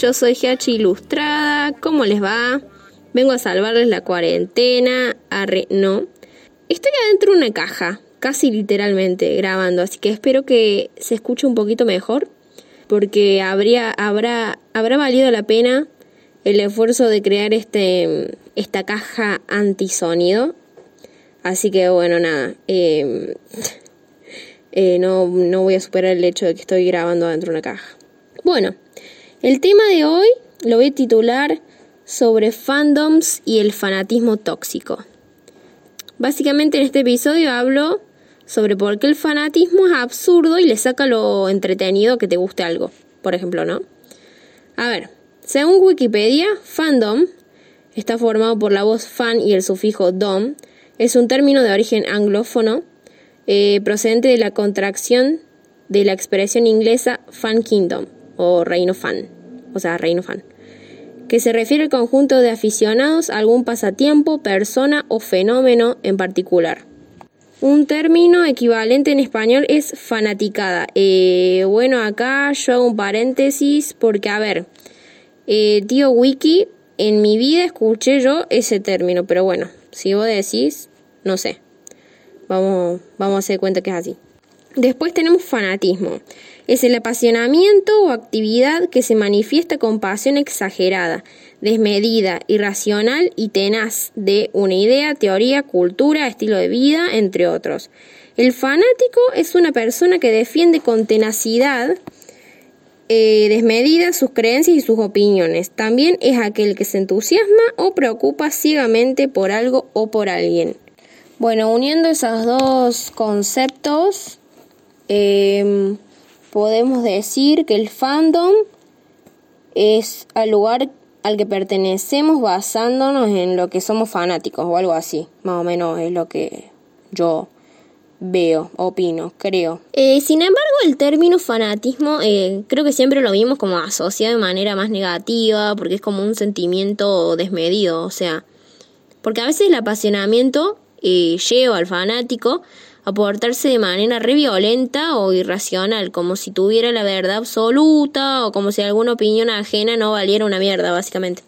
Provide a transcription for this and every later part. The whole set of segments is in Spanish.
yo soy Hachi Ilustrada, ¿cómo les va? Vengo a salvarles la cuarentena, arre, no. Estoy adentro de una caja, casi literalmente, grabando, así que espero que se escuche un poquito mejor, porque habría, habrá, habrá valido la pena el esfuerzo de crear este, esta caja antisonido. Así que bueno, nada. Em, eh, no, no voy a superar el hecho de que estoy grabando dentro de una caja. Bueno, el tema de hoy lo voy a titular sobre fandoms y el fanatismo tóxico. Básicamente en este episodio hablo sobre por qué el fanatismo es absurdo y le saca lo entretenido que te guste algo, por ejemplo, ¿no? A ver, según Wikipedia, fandom está formado por la voz fan y el sufijo dom. Es un término de origen anglófono eh, procedente de la contracción de la expresión inglesa fan kingdom o reino fan, o sea, reino fan, que se refiere al conjunto de aficionados a algún pasatiempo, persona o fenómeno en particular. Un término equivalente en español es fanaticada. Eh, bueno, acá yo hago un paréntesis porque, a ver, eh, tío Wiki, en mi vida escuché yo ese término, pero bueno, si vos decís, no sé. Vamos, vamos a hacer cuenta que es así. Después tenemos fanatismo. Es el apasionamiento o actividad que se manifiesta con pasión exagerada, desmedida, irracional y tenaz de una idea, teoría, cultura, estilo de vida, entre otros. El fanático es una persona que defiende con tenacidad eh, desmedida sus creencias y sus opiniones. También es aquel que se entusiasma o preocupa ciegamente por algo o por alguien. Bueno, uniendo esos dos conceptos, em, podemos decir que el fandom es al lugar al que pertenecemos basándonos en lo que somos fanáticos o algo así. Más o menos es lo que yo veo, opino, creo. Eh, sin embargo, el término fanatismo eh, creo que siempre lo vimos como asociado de manera más negativa porque es como un sentimiento desmedido, o sea, porque a veces el apasionamiento eh, lleva al fanático a portarse de manera re violenta o irracional, como si tuviera la verdad absoluta o como si alguna opinión ajena no valiera una mierda, básicamente.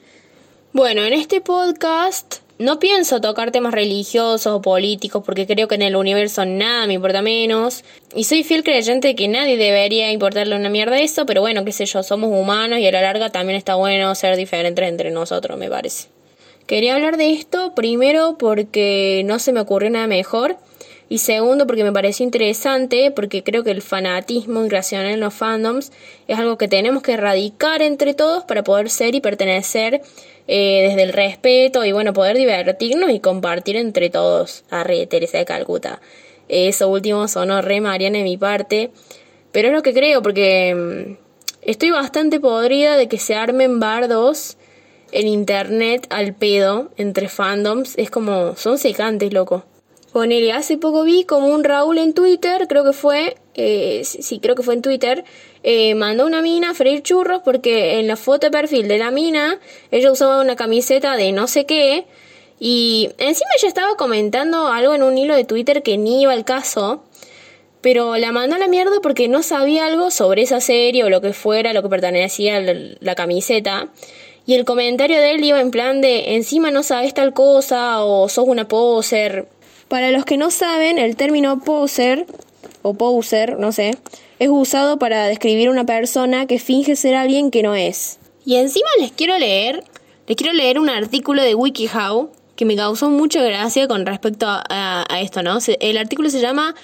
Bueno, en este podcast no pienso tocar temas religiosos o políticos porque creo que en el universo nada me importa menos. Y soy fiel creyente de que nadie debería importarle una mierda eso, pero bueno, qué sé yo, somos humanos y a la larga también está bueno ser diferentes entre nosotros, me parece. Quería hablar de esto primero porque no se me ocurrió nada mejor y segundo porque me pareció interesante porque creo que el fanatismo irracional en los fandoms es algo que tenemos que erradicar entre todos para poder ser y pertenecer eh, desde el respeto y bueno poder divertirnos y compartir entre todos. Arre, Teresa de Calcuta. Eso último sonó re Mariana de mi parte. Pero es lo que creo porque mm, estoy bastante podrida de que se armen bardos en internet al pedo entre fandoms es como, son secantes, loco. Ponele, hace poco vi como un Raúl en Twitter, creo que fue, eh, sí, creo que fue en Twitter, eh, mandó una mina a freír churros porque en la foto de perfil de la mina ella usaba una camiseta de no sé qué y encima ella estaba comentando algo en un hilo de Twitter que ni iba al caso, pero la mandó a la mierda porque no sabía algo sobre esa serie o lo que fuera, lo que pertenecía a la camiseta. Y el comentario de él iba en plan de encima no sabes tal cosa o sos una poser. Para los que no saben, el término poser o poser, no sé, es usado para describir una persona que finge ser alguien que no es. Y encima les quiero leer, les quiero leer un artículo de WikiHow que me causó mucha gracia con respecto a, a esto, ¿no? El artículo se llama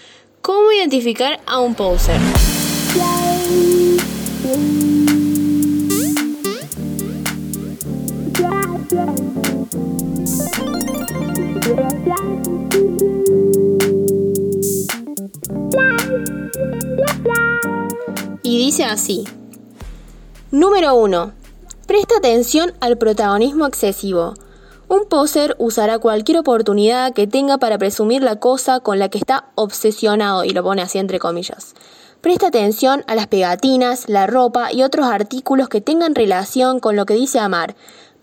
¿Cómo identificar a un poser? Y dice así. Número 1. Presta atención al protagonismo excesivo. Un poser usará cualquier oportunidad que tenga para presumir la cosa con la que está obsesionado, y lo pone así entre comillas. Presta atención a las pegatinas, la ropa y otros artículos que tengan relación con lo que dice amar,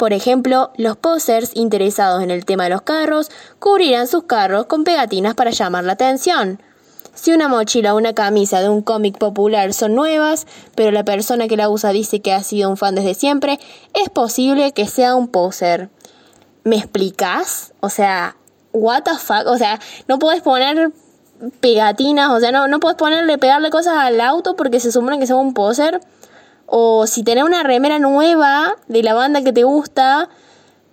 por ejemplo, los posers interesados en el tema de los carros cubrirán sus carros con pegatinas para llamar la atención. Si una mochila o una camisa de un cómic popular son nuevas, pero la persona que la usa dice que ha sido un fan desde siempre, es posible que sea un poser. ¿Me explicas? O sea, what the fuck? O sea, no puedes poner pegatinas, o sea, no, no puedes ponerle, pegarle cosas al auto porque se supone que sea un poser. O si tenés una remera nueva de la banda que te gusta,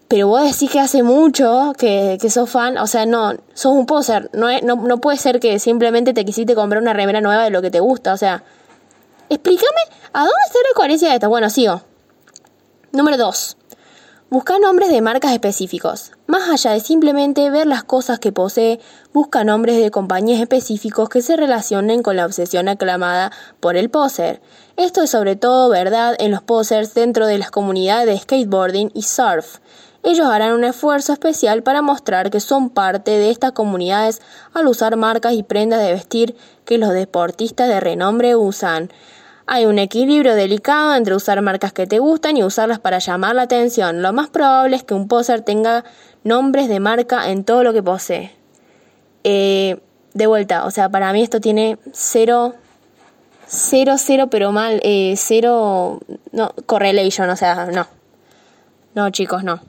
pero vos decís que hace mucho que, que sos fan, o sea, no, sos un poser. No, no, no puede ser que simplemente te quisiste comprar una remera nueva de lo que te gusta, o sea. Explícame, ¿a dónde está la coherencia de esto? Bueno, sigo. Número 2. Busca nombres de marcas específicos. Más allá de simplemente ver las cosas que posee, busca nombres de compañías específicos que se relacionen con la obsesión aclamada por el poser. Esto es sobre todo verdad en los posers dentro de las comunidades de skateboarding y surf. Ellos harán un esfuerzo especial para mostrar que son parte de estas comunidades al usar marcas y prendas de vestir que los deportistas de renombre usan. Hay un equilibrio delicado entre usar marcas que te gustan y usarlas para llamar la atención. Lo más probable es que un poser tenga nombres de marca en todo lo que posee. Eh, de vuelta, o sea, para mí esto tiene cero, cero, cero, pero mal, eh, cero, no, correlation, o sea, no. No, chicos, no.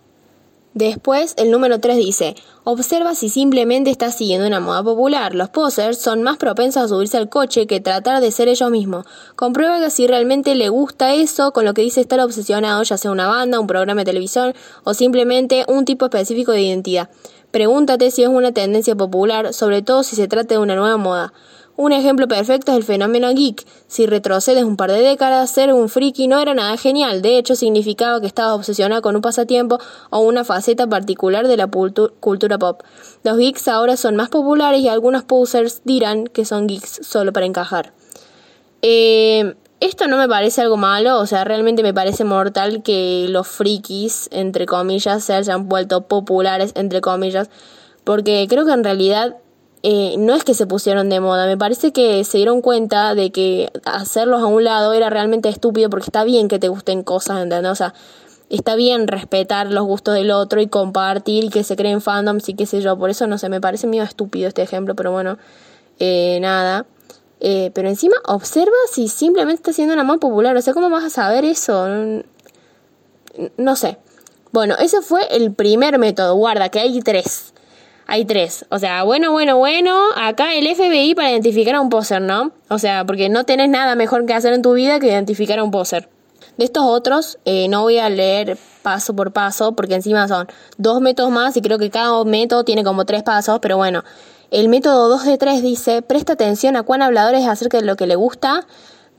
Después, el número 3 dice, observa si simplemente estás siguiendo una moda popular. Los posers son más propensos a subirse al coche que tratar de ser ellos mismos. Comprueba que si realmente le gusta eso, con lo que dice estar obsesionado, ya sea una banda, un programa de televisión o simplemente un tipo específico de identidad. Pregúntate si es una tendencia popular, sobre todo si se trata de una nueva moda. Un ejemplo perfecto es el fenómeno geek. Si retrocedes un par de décadas, ser un friki no era nada genial. De hecho, significaba que estabas obsesionado con un pasatiempo o una faceta particular de la cultura pop. Los geeks ahora son más populares y algunos posers dirán que son geeks solo para encajar. Eh, esto no me parece algo malo, o sea, realmente me parece mortal que los frikis, entre comillas, se hayan vuelto populares, entre comillas, porque creo que en realidad eh, no es que se pusieron de moda, me parece que se dieron cuenta de que hacerlos a un lado era realmente estúpido porque está bien que te gusten cosas, ¿entendés? O sea, está bien respetar los gustos del otro y compartir y que se creen fandoms y qué sé yo, por eso no sé, me parece medio estúpido este ejemplo, pero bueno, eh, nada. Eh, pero encima observa si simplemente está siendo una más popular, o sea, ¿cómo vas a saber eso? no sé. Bueno, ese fue el primer método, guarda, que hay tres hay tres. O sea, bueno, bueno, bueno, acá el FBI para identificar a un poser, ¿no? O sea, porque no tenés nada mejor que hacer en tu vida que identificar a un poser. De estos otros, eh, no voy a leer paso por paso, porque encima son dos métodos más y creo que cada método tiene como tres pasos, pero bueno. El método 2 de 3 dice, presta atención a cuán hablador es acerca de lo que le gusta,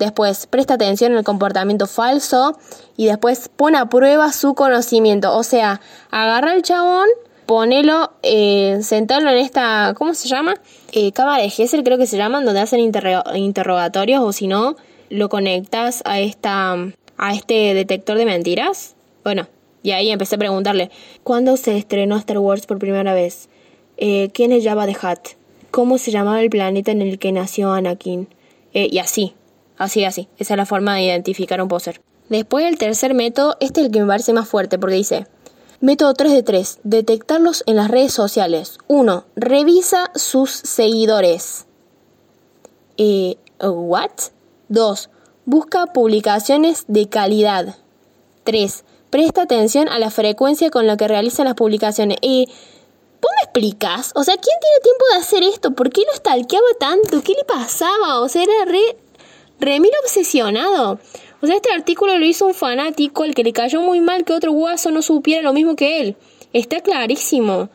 después presta atención al comportamiento falso y después pone a prueba su conocimiento. O sea, agarra al chabón ponelo, eh, sentarlo en esta, ¿cómo se llama? Eh, cámara de Gesell creo que se llaman, donde hacen interrogatorios o si no, lo conectas a esta, a este detector de mentiras. Bueno, y ahí empecé a preguntarle, ¿cuándo se estrenó Star Wars por primera vez? Eh, ¿Quién es Jabba the Hutt? ¿Cómo se llamaba el planeta en el que nació Anakin? Eh, y así, así, así. Esa es la forma de identificar un poser. Después el tercer método, este es el que me parece más fuerte porque dice, Método 3 de 3. Detectarlos en las redes sociales. 1. Revisa sus seguidores. Eh, ¿What? 2. Busca publicaciones de calidad. 3. Presta atención a la frecuencia con la que realizan las publicaciones. Eh, ¿Vos me explicas? O sea, ¿quién tiene tiempo de hacer esto? ¿Por qué lo stalkeaba tanto? ¿Qué le pasaba? O sea, era re, re obsesionado. O sea, este artículo lo hizo un fanático al que le cayó muy mal que otro guaso no supiera lo mismo que él. Está clarísimo.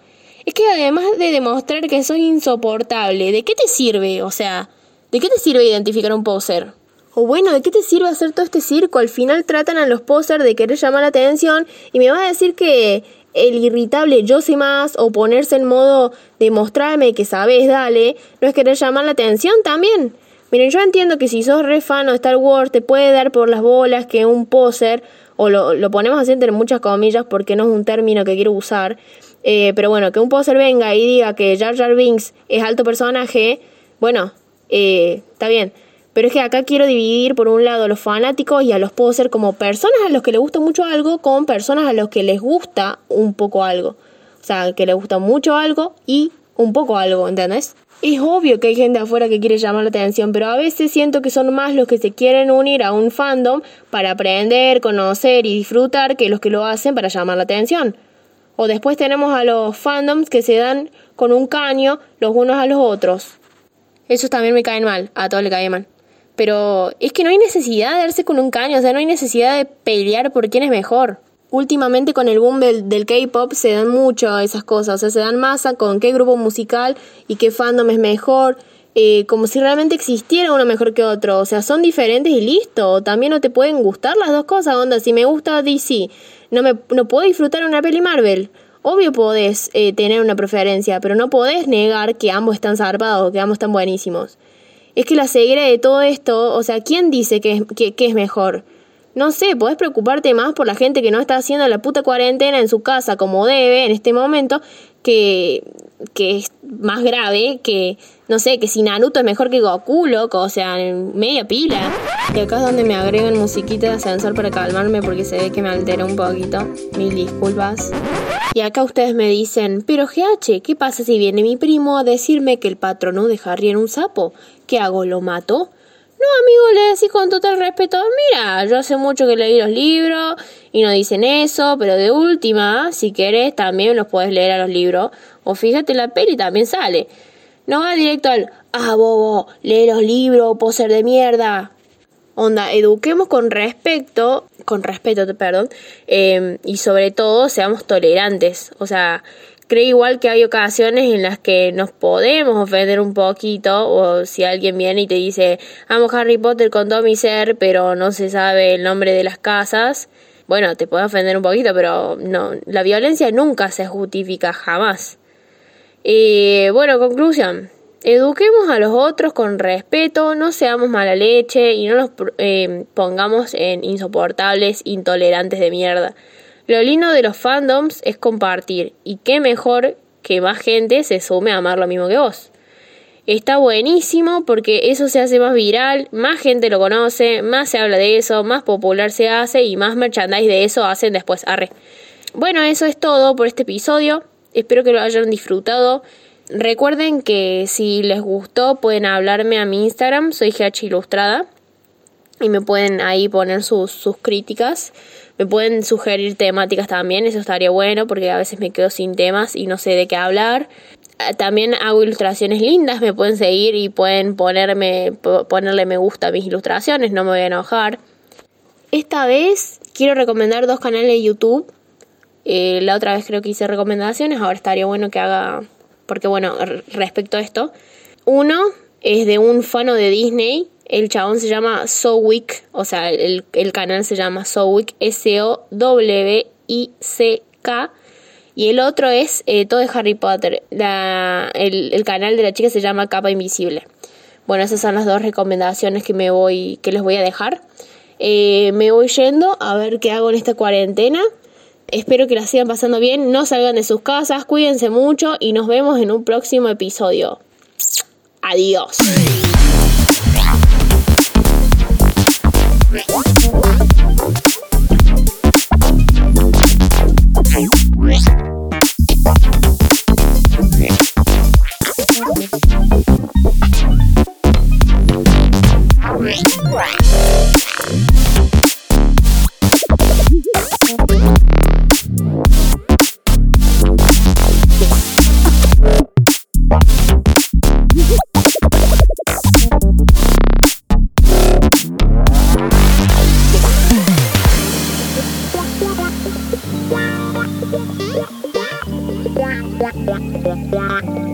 Es que además de demostrar que sos insoportable, ¿de qué te sirve? O sea, ¿de qué te sirve identificar un poser? O bueno, ¿de qué te sirve hacer todo este circo? Al final tratan a los posers de querer llamar la atención y me vas a decir que el irritable yo sé más o ponerse en modo de mostrarme que sabes, dale, no es querer llamar la atención también. Miren, yo entiendo que si sos re fan de Star Wars te puede dar por las bolas que un poser, o lo, lo ponemos así entre muchas comillas porque no es un término que quiero usar, eh, pero bueno, que un poser venga y diga que Jar Jar Binks es alto personaje, bueno, eh, está bien. Pero es que acá quiero dividir por un lado a los fanáticos y a los posers como personas a los que les gusta mucho algo con personas a los que les gusta un poco algo. O sea, que les gusta mucho algo y un poco algo, ¿entendés? Es obvio que hay gente afuera que quiere llamar la atención, pero a veces siento que son más los que se quieren unir a un fandom para aprender, conocer y disfrutar que los que lo hacen para llamar la atención. O después tenemos a los fandoms que se dan con un caño los unos a los otros. Esos también me caen mal, a todos le caen mal. Pero es que no hay necesidad de darse con un caño, o sea, no hay necesidad de pelear por quién es mejor. Últimamente con el boom del, K-pop se dan mucho esas cosas, o sea, se dan masa con qué grupo musical y qué fandom es mejor, eh, como si realmente existiera uno mejor que otro, o sea, son diferentes y listo, también no te pueden gustar las dos cosas, onda, si me gusta DC, no, me, no puedo disfrutar una peli Marvel, Obvio podés eh, tener una preferencia, pero no podés negar que ambos están zarpados, que ambos están buenísimos. Es que la ceguera de todo esto, o sea, ¿quién dice que es, que, es mejor? No sé, podés preocuparte más por la gente que no está haciendo la puta cuarentena en su casa como debe en este momento, que, que es más grave que no sé, que si Naruto es mejor que Goku, loco, o sea, media pila. Y acá es donde me agregan musiquita de ascensor para calmarme porque se ve que me altera un poquito. Mil disculpas. Y acá ustedes me dicen, pero GH, ¿qué pasa si viene mi primo a decirme que el patrono de Harry era un sapo? ¿Qué hago? ¿Lo mato? No, amigo, le decís con total respeto, mira, yo hace mucho que leí los libros y no dicen eso, pero de última, si querés, también los puedes leer a los libros. O fíjate la peli, también sale. No va directo al, ah, bobo, lee los libros, poser de mierda. Onda, eduquemos con respecto, con respeto, perdón, em, y sobre todo seamos tolerantes. O sea, creo igual que hay ocasiones en las que nos podemos ofender un poquito, o si alguien viene y te dice, amo Harry Potter con todo mi ser, pero no se sabe el nombre de las casas. Bueno, te puede ofender un poquito, pero no, la violencia nunca se justifica jamás. Y bueno, conclusión. Eduquemos a los otros con respeto, no seamos mala leche y no nos eh, pongamos en insoportables, intolerantes de mierda. Lo lindo de los fandoms es compartir y qué mejor que más gente se sume a amar lo mismo que vos. Está buenísimo porque eso se hace más viral, más gente lo conoce, más se habla de eso, más popular se hace y más merchandise de eso hacen después. Arre. Bueno, eso es todo por este episodio. Espero que lo hayan disfrutado. Recuerden que si les gustó pueden hablarme a mi Instagram, soy GH Ilustrada. Y me pueden ahí poner sus, sus críticas. Me pueden sugerir temáticas también, eso estaría bueno porque a veces me quedo sin temas y no sé de qué hablar. Ah, también hago ilustraciones lindas, me pueden seguir y pueden ponerme, ponerle me gusta a mis ilustraciones, no me voy a enojar. Esta vez quiero recomendar dos canales de YouTube eh, la otra vez creo que hice recomendaciones, ahora estaría bueno que haga, porque bueno, respecto a esto, uno es de un fano de Disney, el chabón se llama Sowick, o sea, el, canal se llama Sowick, S-O-W-I-C-K, y el otro es eh, todo de Harry Potter, el, canal de la chica se llama Capa Invisible. Bueno, esas son las dos recomendaciones que me voy, que les voy a dejar. Eh, me voy yendo a ver qué hago en esta cuarentena. Espero que la sigan pasando bien, no salgan de sus casas, cuídense mucho y nos vemos en un próximo episodio. Adiós. Thank you. Wow.